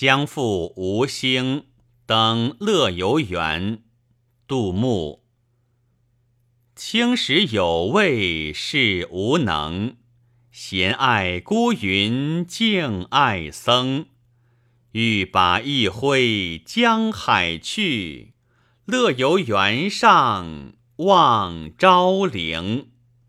将赴吴兴，登乐游原。杜牧。青史有味是无能，闲爱孤云静爱僧。欲把一挥江海去，乐游原上望昭陵。